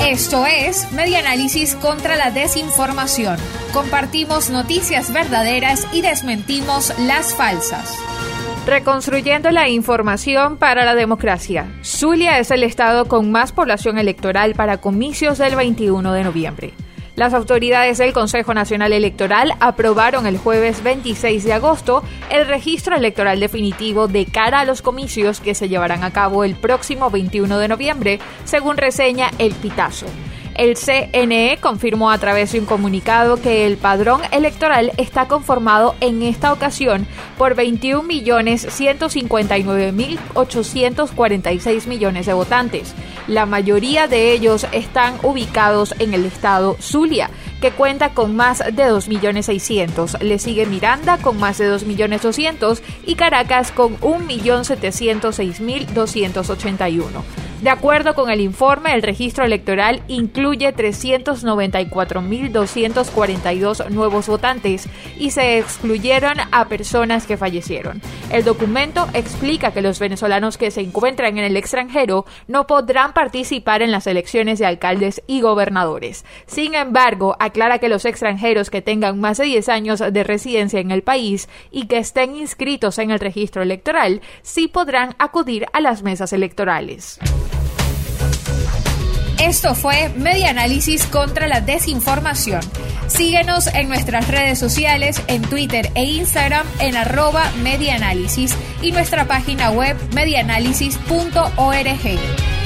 Esto es Media Análisis contra la Desinformación. Compartimos noticias verdaderas y desmentimos las falsas. Reconstruyendo la información para la democracia. Zulia es el estado con más población electoral para comicios del 21 de noviembre. Las autoridades del Consejo Nacional Electoral aprobaron el jueves 26 de agosto el registro electoral definitivo de cara a los comicios que se llevarán a cabo el próximo 21 de noviembre, según reseña El Pitazo. El CNE confirmó a través de un comunicado que el padrón electoral está conformado en esta ocasión por 21.159.846 millones de votantes. La mayoría de ellos están ubicados en el estado Zulia, que cuenta con más de 2.600.000. Le sigue Miranda con más de 2.200.000 y Caracas con 1.706.281. De acuerdo con el informe, el registro electoral incluye 394.242 nuevos votantes y se excluyeron a personas que fallecieron. El documento explica que los venezolanos que se encuentran en el extranjero no podrán participar en las elecciones de alcaldes y gobernadores. Sin embargo, aclara que los extranjeros que tengan más de 10 años de residencia en el país y que estén inscritos en el registro electoral sí podrán acudir a las mesas electorales. Esto fue Media Análisis contra la Desinformación. Síguenos en nuestras redes sociales, en Twitter e Instagram en arroba y nuestra página web medianálisis.org.